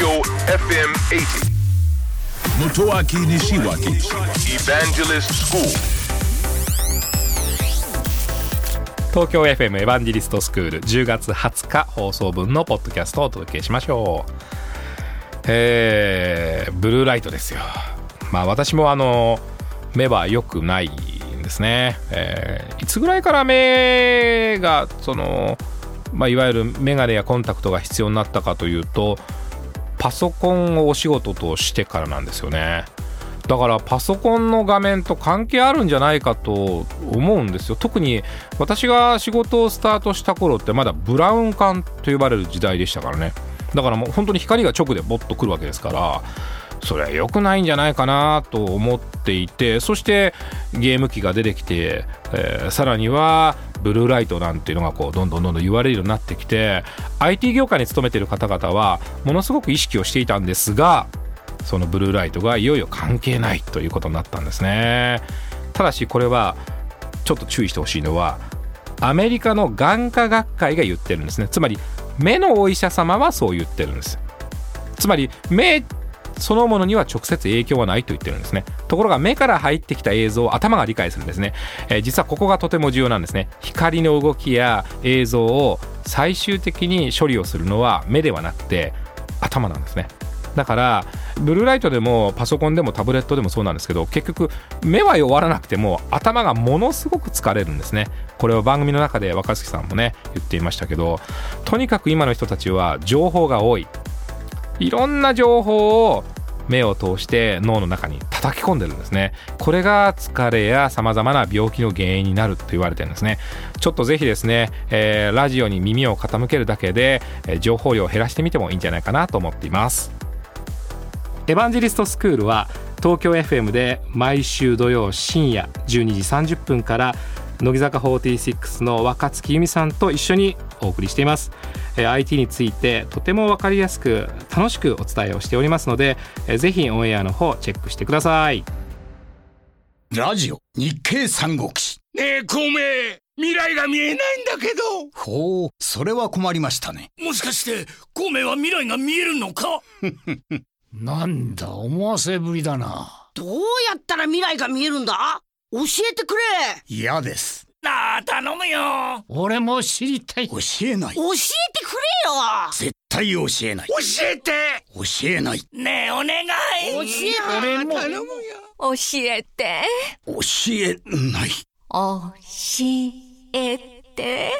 Tokyo FM 80. Motoaki Nishiwaki Evangelist School. 東京 FM エヴァンジェリストスクール10月20日放送分のポッドキャストをお届けしましょうえー、ブルーライトですよまあ私もあの目は良くないんですね、えーいつぐらいから目がその、まあ、いわゆるメガネやコンタクトが必要になったかというとパソコンをお仕事としてからなんですよね。だからパソコンの画面と関係あるんじゃないかと思うんですよ。特に私が仕事をスタートした頃ってまだブラウン管と呼ばれる時代でしたからね。だからもう本当に光が直でボッとくるわけですからそれは良くないんじゃないかなと思っていてそしてゲーム機が出てきて、えーさらにはブルーライトなんていうのがこうどんどんどんどん言われるようになってきて IT 業界に勤めている方々はものすごく意識をしていたんですがそのブルーライトがいよいよ関係ないということになったんですね。ただしこれはちょっと注意してほしいのはアメリカの眼科学会が言ってるんですね。つまり目のお医者様はそう言ってるんです。つまり目そのものには直接影響はないと言ってるんですね。ところが目から入ってきた映像を頭が理解するんですね、えー実はここがとても重要なんですね。光の動きや映像を最終的に処理をするのは目ではなくて頭なんですね。だからブルーライトでもパソコンでもタブレットでもそうなんですけど結局目は弱らなくても頭がものすごく疲れるんですね。これは番組の中で若槻さんもね言っていましたけどとにかく今の人たちは情報が多い。いろんな情報を目を通して脳の中に叩き込んでるんですね。これが疲れやさまざまな病気の原因になると言われてるんですね。ちょっとぜひですね、えーラジオに耳を傾けるだけで、えー情報量を減らしてみてもいいんじゃないかなと思っています。エヴァンジェリストスクールは東京 FM で毎週土曜深夜12時30分から乃木坂46の若月由美さんと一緒にお送りしています、えー IT についてとても分かりやすく楽しくお伝えをしておりますので、えーぜひオンエアの方チェックしてください。ラジオ日経三国志。ねえ、孔明、未来が見えないんだけど。ほうそれは困りましたね。もしかして、孔明は未来が見えるのか？なんだ思わせぶりだな。どうやったら未来が見えるんだ？教えてくれ。嫌です。なあ、頼むよ。俺も知りたい。教えない。教えてよ。絶対教えない。教えて。教えない。ねえ、お願い。教え俺も頼むよ。教えて。教えない。教えて。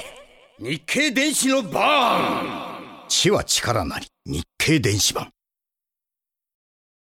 日経電子のバーン知は力なり。日経電子版